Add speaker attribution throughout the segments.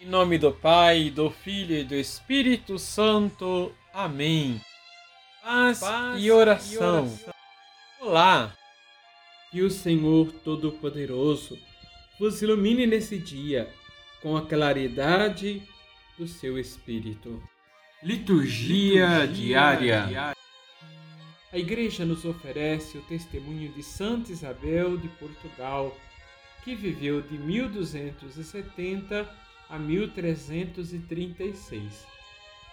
Speaker 1: Em nome do Pai, do Filho e do Espírito Santo. Amém. Paz, Paz e, oração. e oração. Olá. Que o Senhor Todo-Poderoso vos ilumine nesse dia com a claridade do seu Espírito. Liturgia, Liturgia diária. diária. A Igreja nos oferece o testemunho de Santa Isabel de Portugal, que viveu de 1270 a 1336.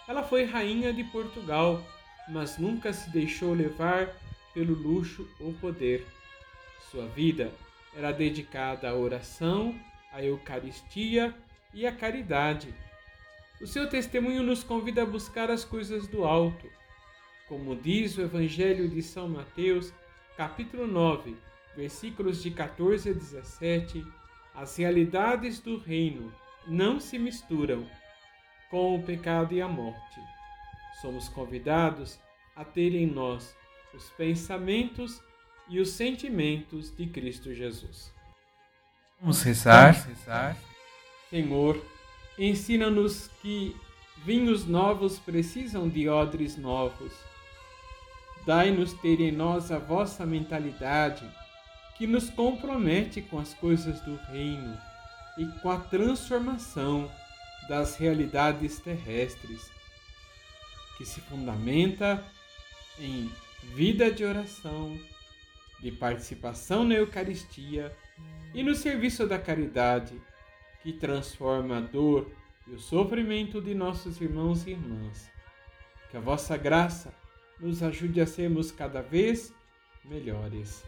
Speaker 1: Ela foi rainha de Portugal, mas nunca se deixou levar pelo luxo ou poder. Sua vida era dedicada à oração, à Eucaristia e à caridade. O seu testemunho nos convida a buscar as coisas do alto. Como diz o Evangelho de São Mateus, capítulo 9, versículos de 14 a 17, as realidades do reino não se misturam com o pecado e a morte. Somos convidados a ter em nós os pensamentos e os sentimentos de Cristo Jesus.
Speaker 2: Vamos rezar. Vamos rezar.
Speaker 1: Senhor, ensina-nos que vinhos novos precisam de odres novos. Dai-nos ter em nós a vossa mentalidade que nos compromete com as coisas do reino e com a transformação das realidades terrestres, que se fundamenta em vida de oração, de participação na Eucaristia e no serviço da caridade, que transforma a dor e o sofrimento de nossos irmãos e irmãs. Que a vossa graça nos ajude a sermos cada vez melhores.